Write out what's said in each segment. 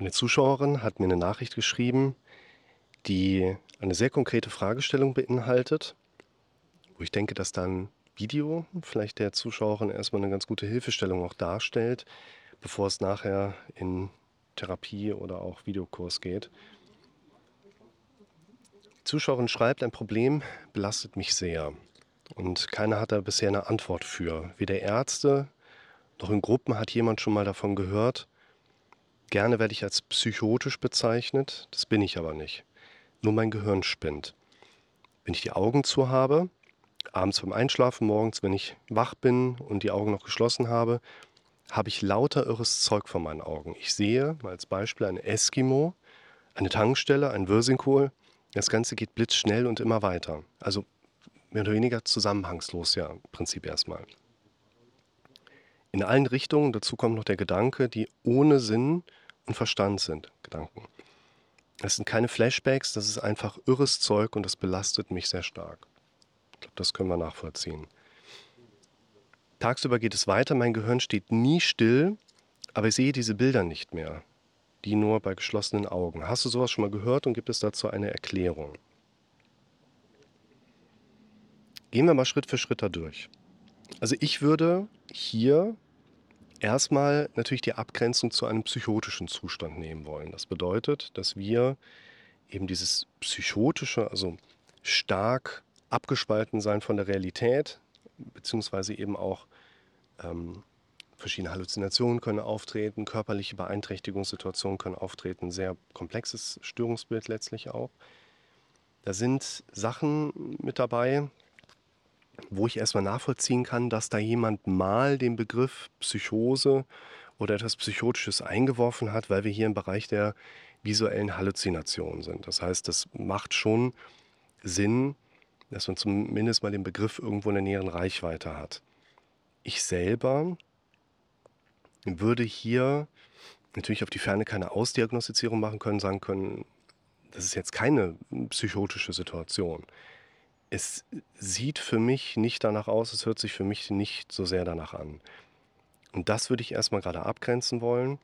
Eine Zuschauerin hat mir eine Nachricht geschrieben, die eine sehr konkrete Fragestellung beinhaltet, wo ich denke, dass dann Video vielleicht der Zuschauerin erstmal eine ganz gute Hilfestellung auch darstellt, bevor es nachher in Therapie oder auch Videokurs geht. Die Zuschauerin schreibt, ein Problem belastet mich sehr und keiner hat da bisher eine Antwort für. Weder Ärzte noch in Gruppen hat jemand schon mal davon gehört. Gerne werde ich als psychotisch bezeichnet, das bin ich aber nicht. Nur mein Gehirn spinnt. Wenn ich die Augen zu habe, abends beim Einschlafen, morgens, wenn ich wach bin und die Augen noch geschlossen habe, habe ich lauter irres Zeug vor meinen Augen. Ich sehe, mal als Beispiel, ein Eskimo, eine Tankstelle, ein Würsingkohl. Das Ganze geht blitzschnell und immer weiter. Also mehr oder weniger zusammenhangslos, ja, im Prinzip erstmal. In allen Richtungen, dazu kommt noch der Gedanke, die ohne Sinn und Verstand sind, Gedanken. Es sind keine Flashbacks, das ist einfach irres Zeug und das belastet mich sehr stark. Ich glaube, das können wir nachvollziehen. Tagsüber geht es weiter, mein Gehirn steht nie still, aber ich sehe diese Bilder nicht mehr, die nur bei geschlossenen Augen. Hast du sowas schon mal gehört und gibt es dazu eine Erklärung? Gehen wir mal Schritt für Schritt da durch. Also ich würde hier erstmal natürlich die Abgrenzung zu einem psychotischen Zustand nehmen wollen. Das bedeutet, dass wir eben dieses psychotische, also stark abgespalten sein von der Realität, beziehungsweise eben auch ähm, verschiedene Halluzinationen können auftreten, körperliche Beeinträchtigungssituationen können auftreten, sehr komplexes Störungsbild letztlich auch. Da sind Sachen mit dabei, wo ich erstmal nachvollziehen kann, dass da jemand mal den Begriff Psychose oder etwas Psychotisches eingeworfen hat, weil wir hier im Bereich der visuellen Halluzinationen sind. Das heißt, das macht schon Sinn, dass man zumindest mal den Begriff irgendwo in der näheren Reichweite hat. Ich selber würde hier natürlich auf die Ferne keine Ausdiagnostizierung machen können, sagen können, das ist jetzt keine psychotische Situation es sieht für mich nicht danach aus, es hört sich für mich nicht so sehr danach an. Und das würde ich erstmal gerade abgrenzen wollen,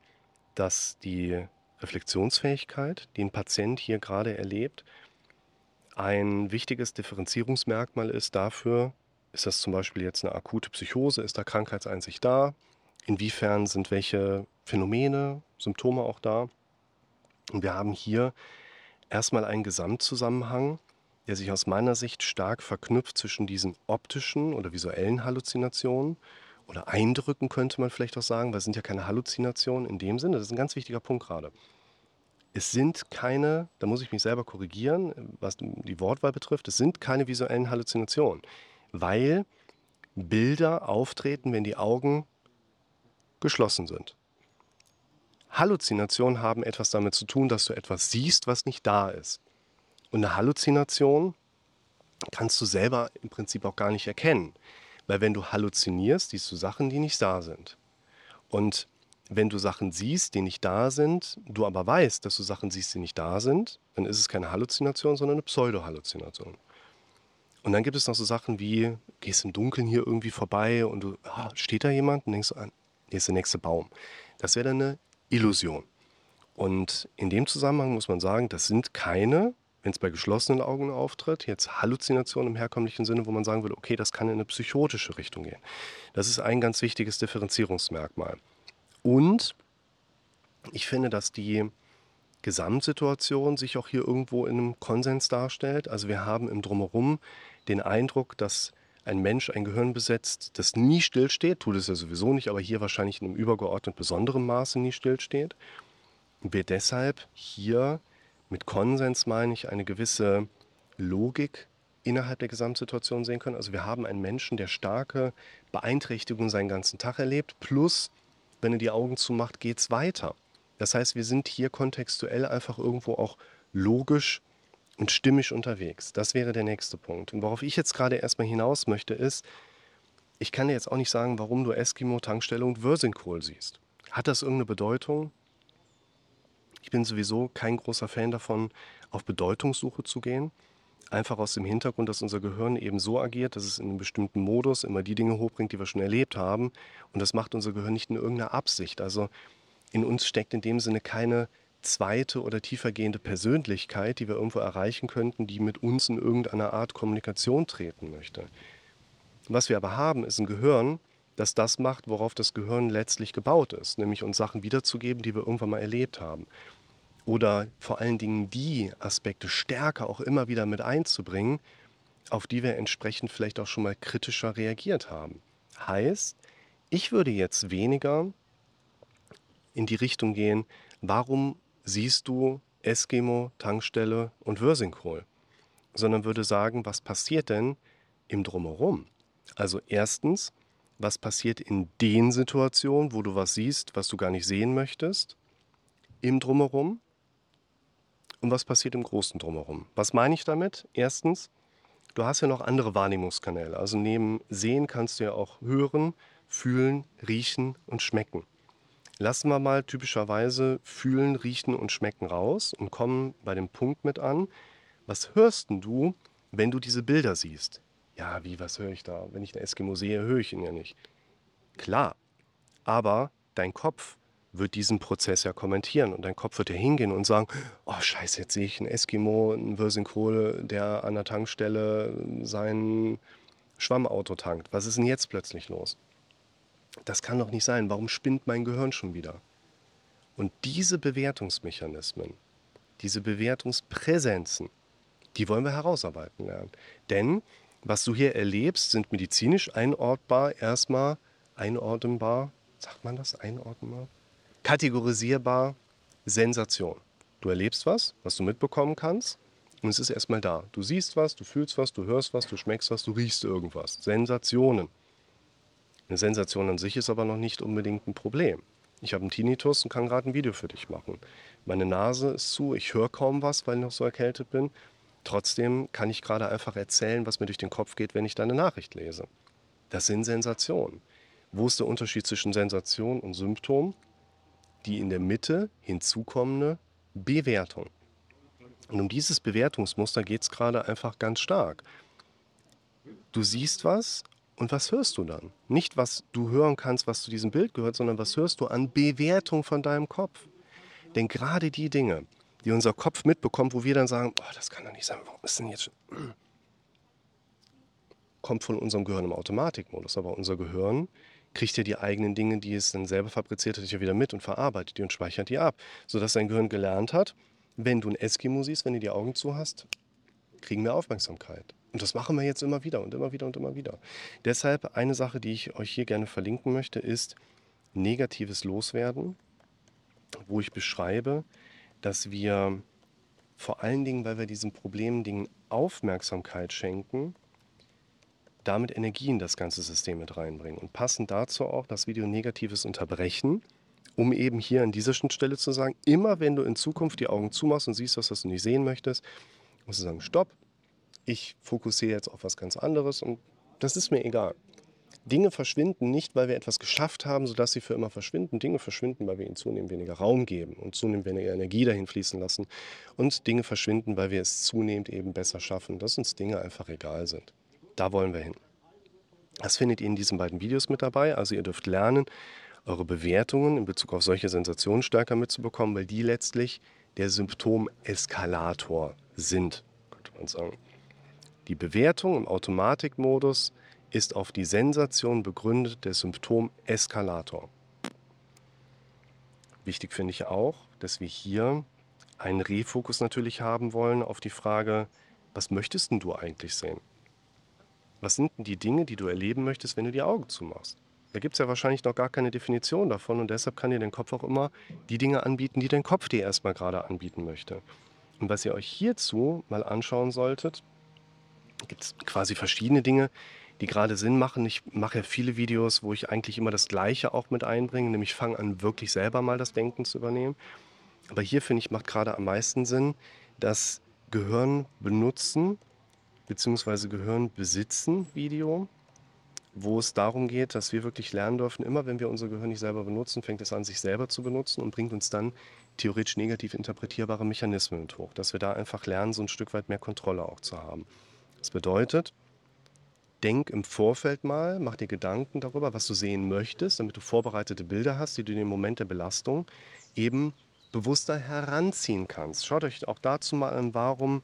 dass die Reflexionsfähigkeit, die ein Patient hier gerade erlebt, ein wichtiges Differenzierungsmerkmal ist dafür, ist das zum Beispiel jetzt eine akute Psychose, ist da Krankheitseinsicht da, inwiefern sind welche Phänomene, Symptome auch da. Und wir haben hier erstmal einen Gesamtzusammenhang, der sich aus meiner Sicht stark verknüpft zwischen diesen optischen oder visuellen Halluzinationen oder Eindrücken, könnte man vielleicht auch sagen, weil es sind ja keine Halluzinationen in dem Sinne. Das ist ein ganz wichtiger Punkt gerade. Es sind keine, da muss ich mich selber korrigieren, was die Wortwahl betrifft, es sind keine visuellen Halluzinationen, weil Bilder auftreten, wenn die Augen geschlossen sind. Halluzinationen haben etwas damit zu tun, dass du etwas siehst, was nicht da ist. Und eine Halluzination kannst du selber im Prinzip auch gar nicht erkennen. Weil wenn du halluzinierst, siehst du Sachen, die nicht da sind. Und wenn du Sachen siehst, die nicht da sind, du aber weißt, dass du Sachen siehst, die nicht da sind, dann ist es keine Halluzination, sondern eine Pseudo-Halluzination. Und dann gibt es noch so Sachen wie, gehst im Dunkeln hier irgendwie vorbei und du, ah, steht da jemand? Und denkst du, ah, hier ist der nächste Baum. Das wäre dann eine Illusion. Und in dem Zusammenhang muss man sagen, das sind keine wenn es bei geschlossenen Augen auftritt, jetzt Halluzination im herkömmlichen Sinne, wo man sagen würde, okay, das kann in eine psychotische Richtung gehen. Das ist ein ganz wichtiges Differenzierungsmerkmal. Und ich finde, dass die Gesamtsituation sich auch hier irgendwo in einem Konsens darstellt. Also wir haben im Drumherum den Eindruck, dass ein Mensch ein Gehirn besetzt, das nie stillsteht, tut es ja sowieso nicht, aber hier wahrscheinlich in einem übergeordnet besonderen Maße nie stillsteht. Und wir deshalb hier mit Konsens meine ich eine gewisse Logik innerhalb der Gesamtsituation sehen können. Also wir haben einen Menschen, der starke Beeinträchtigungen seinen ganzen Tag erlebt, plus wenn er die Augen zumacht, geht es weiter. Das heißt, wir sind hier kontextuell einfach irgendwo auch logisch und stimmig unterwegs. Das wäre der nächste Punkt. Und worauf ich jetzt gerade erstmal hinaus möchte, ist, ich kann dir jetzt auch nicht sagen, warum du Eskimo, Tankstelle und Würsingkohl siehst. Hat das irgendeine Bedeutung? Ich bin sowieso kein großer Fan davon, auf Bedeutungssuche zu gehen. Einfach aus dem Hintergrund, dass unser Gehirn eben so agiert, dass es in einem bestimmten Modus immer die Dinge hochbringt, die wir schon erlebt haben. Und das macht unser Gehirn nicht in irgendeiner Absicht. Also in uns steckt in dem Sinne keine zweite oder tiefergehende Persönlichkeit, die wir irgendwo erreichen könnten, die mit uns in irgendeiner Art Kommunikation treten möchte. Was wir aber haben, ist ein Gehirn, das das macht, worauf das Gehirn letztlich gebaut ist, nämlich uns Sachen wiederzugeben, die wir irgendwann mal erlebt haben. Oder vor allen Dingen die Aspekte stärker auch immer wieder mit einzubringen, auf die wir entsprechend vielleicht auch schon mal kritischer reagiert haben. Heißt, ich würde jetzt weniger in die Richtung gehen, warum siehst du Eskimo, Tankstelle und Würsingkohl, sondern würde sagen, was passiert denn im Drumherum? Also erstens, was passiert in den Situationen, wo du was siehst, was du gar nicht sehen möchtest, im Drumherum und was passiert im großen Drumherum. Was meine ich damit? Erstens, du hast ja noch andere Wahrnehmungskanäle. Also neben Sehen kannst du ja auch hören, fühlen, riechen und schmecken. Lassen wir mal typischerweise fühlen, riechen und schmecken raus und kommen bei dem Punkt mit an. Was hörst du, wenn du diese Bilder siehst? Ja, wie, was höre ich da? Wenn ich einen Eskimo sehe, höre ich ihn ja nicht. Klar, aber dein Kopf wird diesen Prozess ja kommentieren und dein Kopf wird ja hingehen und sagen, oh scheiße, jetzt sehe ich einen Eskimo, einen Versinkole, der an der Tankstelle sein Schwammauto tankt. Was ist denn jetzt plötzlich los? Das kann doch nicht sein. Warum spinnt mein Gehirn schon wieder? Und diese Bewertungsmechanismen, diese Bewertungspräsenzen, die wollen wir herausarbeiten lernen. Denn was du hier erlebst, sind medizinisch einordbar, erstmal einordnbar, sagt man das, einordnbar? Kategorisierbar, Sensation. Du erlebst was, was du mitbekommen kannst, und es ist erstmal da. Du siehst was, du fühlst was, du hörst was, du schmeckst was, du riechst irgendwas. Sensationen. Eine Sensation an sich ist aber noch nicht unbedingt ein Problem. Ich habe einen Tinnitus und kann gerade ein Video für dich machen. Meine Nase ist zu, ich höre kaum was, weil ich noch so erkältet bin. Trotzdem kann ich gerade einfach erzählen, was mir durch den Kopf geht, wenn ich deine Nachricht lese. Das sind Sensationen. Wo ist der Unterschied zwischen Sensation und Symptom? Die in der Mitte hinzukommende Bewertung. Und um dieses Bewertungsmuster geht es gerade einfach ganz stark. Du siehst was und was hörst du dann? Nicht, was du hören kannst, was zu diesem Bild gehört, sondern was hörst du an Bewertung von deinem Kopf. Denn gerade die Dinge, die unser Kopf mitbekommt, wo wir dann sagen, oh, das kann doch nicht sein, warum ist denn jetzt schon... kommt von unserem Gehirn im Automatikmodus, aber unser Gehirn kriegt ja die eigenen Dinge, die es dann selber fabriziert hat, wieder mit und verarbeitet die und speichert die ab, sodass dein Gehirn gelernt hat, wenn du ein Eskimo siehst, wenn du die Augen zu hast, kriegen wir Aufmerksamkeit. Und das machen wir jetzt immer wieder und immer wieder und immer wieder. Deshalb eine Sache, die ich euch hier gerne verlinken möchte, ist negatives Loswerden, wo ich beschreibe, dass wir vor allen Dingen, weil wir diesen Problemdingen Aufmerksamkeit schenken, damit Energie in das ganze System mit reinbringen. Und passend dazu auch das Video Negatives unterbrechen, um eben hier an dieser Schnittstelle zu sagen, immer wenn du in Zukunft die Augen zumachst und siehst was du nicht sehen möchtest, musst du sagen, stopp, ich fokussiere jetzt auf was ganz anderes und das ist mir egal. Dinge verschwinden nicht, weil wir etwas geschafft haben, sodass sie für immer verschwinden. Dinge verschwinden, weil wir ihnen zunehmend weniger Raum geben und zunehmend weniger Energie dahin fließen lassen. Und Dinge verschwinden, weil wir es zunehmend eben besser schaffen, dass uns Dinge einfach egal sind. Da wollen wir hin. Das findet ihr in diesen beiden Videos mit dabei. Also ihr dürft lernen, eure Bewertungen in Bezug auf solche Sensationen stärker mitzubekommen, weil die letztlich der Symptomeskalator sind, könnte man sagen. Die Bewertung im Automatikmodus ist auf die Sensation begründet der Symptomeskalator. Wichtig finde ich auch, dass wir hier einen Refokus natürlich haben wollen auf die Frage, was möchtest du eigentlich sehen? Was sind denn die Dinge, die du erleben möchtest, wenn du die Augen zumachst? Da gibt es ja wahrscheinlich noch gar keine Definition davon und deshalb kann dir dein Kopf auch immer die Dinge anbieten, die dein Kopf dir erstmal gerade anbieten möchte. Und was ihr euch hierzu mal anschauen solltet, gibt es quasi verschiedene Dinge, die gerade Sinn machen. Ich mache ja viele Videos, wo ich eigentlich immer das Gleiche auch mit einbringe, nämlich fange an, wirklich selber mal das Denken zu übernehmen. Aber hier finde ich, macht gerade am meisten Sinn, das Gehirn benutzen bzw. Gehirn besitzen Video, wo es darum geht, dass wir wirklich lernen dürfen, immer wenn wir unser Gehirn nicht selber benutzen, fängt es an, sich selber zu benutzen und bringt uns dann theoretisch negativ interpretierbare Mechanismen mit hoch, dass wir da einfach lernen, so ein Stück weit mehr Kontrolle auch zu haben. Das bedeutet, denk im Vorfeld mal, mach dir Gedanken darüber, was du sehen möchtest, damit du vorbereitete Bilder hast, die du in dem Moment der Belastung eben bewusster heranziehen kannst. Schaut euch auch dazu mal an, warum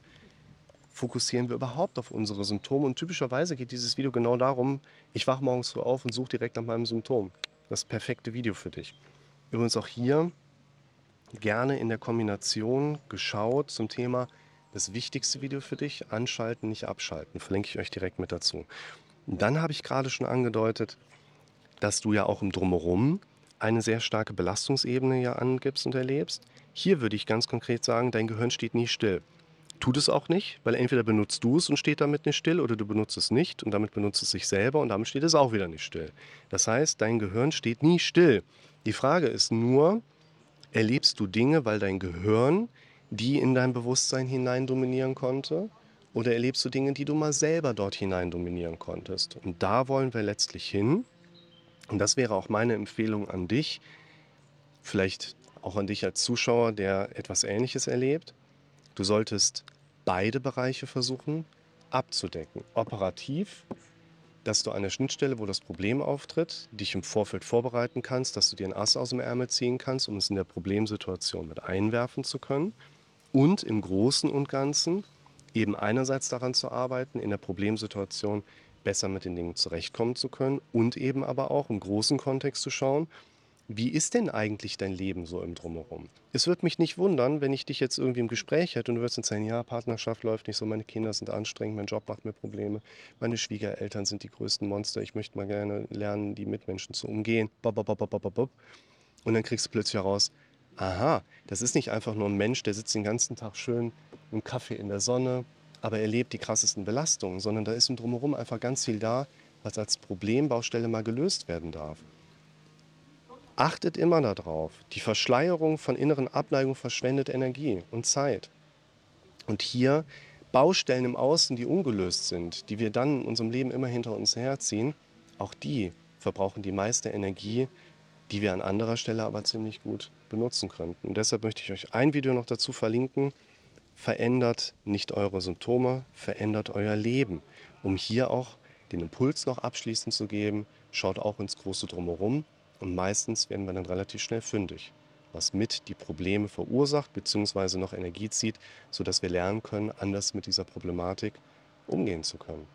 fokussieren wir überhaupt auf unsere Symptome. Und typischerweise geht dieses Video genau darum, ich wache morgens so auf und suche direkt nach meinem Symptom. Das perfekte Video für dich. Übrigens auch hier gerne in der Kombination geschaut zum Thema das wichtigste Video für dich, anschalten, nicht abschalten. Verlinke ich euch direkt mit dazu. Dann habe ich gerade schon angedeutet, dass du ja auch im Drumherum eine sehr starke Belastungsebene ja angibst und erlebst. Hier würde ich ganz konkret sagen, dein Gehirn steht nie still. Tut es auch nicht, weil entweder benutzt du es und steht damit nicht still oder du benutzt es nicht und damit benutzt es sich selber und damit steht es auch wieder nicht still. Das heißt, dein Gehirn steht nie still. Die Frage ist nur, erlebst du Dinge, weil dein Gehirn die in dein Bewusstsein hinein dominieren konnte? Oder erlebst du Dinge, die du mal selber dort hinein dominieren konntest? Und da wollen wir letztlich hin. Und das wäre auch meine Empfehlung an dich, vielleicht auch an dich als Zuschauer, der etwas Ähnliches erlebt. Du solltest beide Bereiche versuchen abzudecken. Operativ, dass du an der Schnittstelle, wo das Problem auftritt, dich im Vorfeld vorbereiten kannst, dass du dir ein Ass aus dem Ärmel ziehen kannst, um es in der Problemsituation mit einwerfen zu können. Und im Großen und Ganzen eben einerseits daran zu arbeiten, in der Problemsituation besser mit den Dingen zurechtkommen zu können und eben aber auch im großen Kontext zu schauen, wie ist denn eigentlich dein Leben so im Drumherum? Es würde mich nicht wundern, wenn ich dich jetzt irgendwie im Gespräch hätte und du würdest dann sagen, ja, Partnerschaft läuft nicht so, meine Kinder sind anstrengend, mein Job macht mir Probleme, meine Schwiegereltern sind die größten Monster, ich möchte mal gerne lernen, die Mitmenschen zu umgehen. Und dann kriegst du plötzlich heraus, aha, das ist nicht einfach nur ein Mensch, der sitzt den ganzen Tag schön im Kaffee in der Sonne, aber erlebt die krassesten Belastungen, sondern da ist im Drumherum einfach ganz viel da, was als Problembaustelle mal gelöst werden darf. Achtet immer darauf, die Verschleierung von inneren Abneigungen verschwendet Energie und Zeit. Und hier Baustellen im Außen, die ungelöst sind, die wir dann in unserem Leben immer hinter uns herziehen, auch die verbrauchen die meiste Energie, die wir an anderer Stelle aber ziemlich gut benutzen könnten. Und deshalb möchte ich euch ein Video noch dazu verlinken. Verändert nicht eure Symptome, verändert euer Leben, um hier auch den Impuls noch abschließend zu geben. Schaut auch ins große Drumherum und meistens werden wir dann relativ schnell fündig, was mit die Probleme verursacht bzw. noch Energie zieht, sodass wir lernen können, anders mit dieser Problematik umgehen zu können.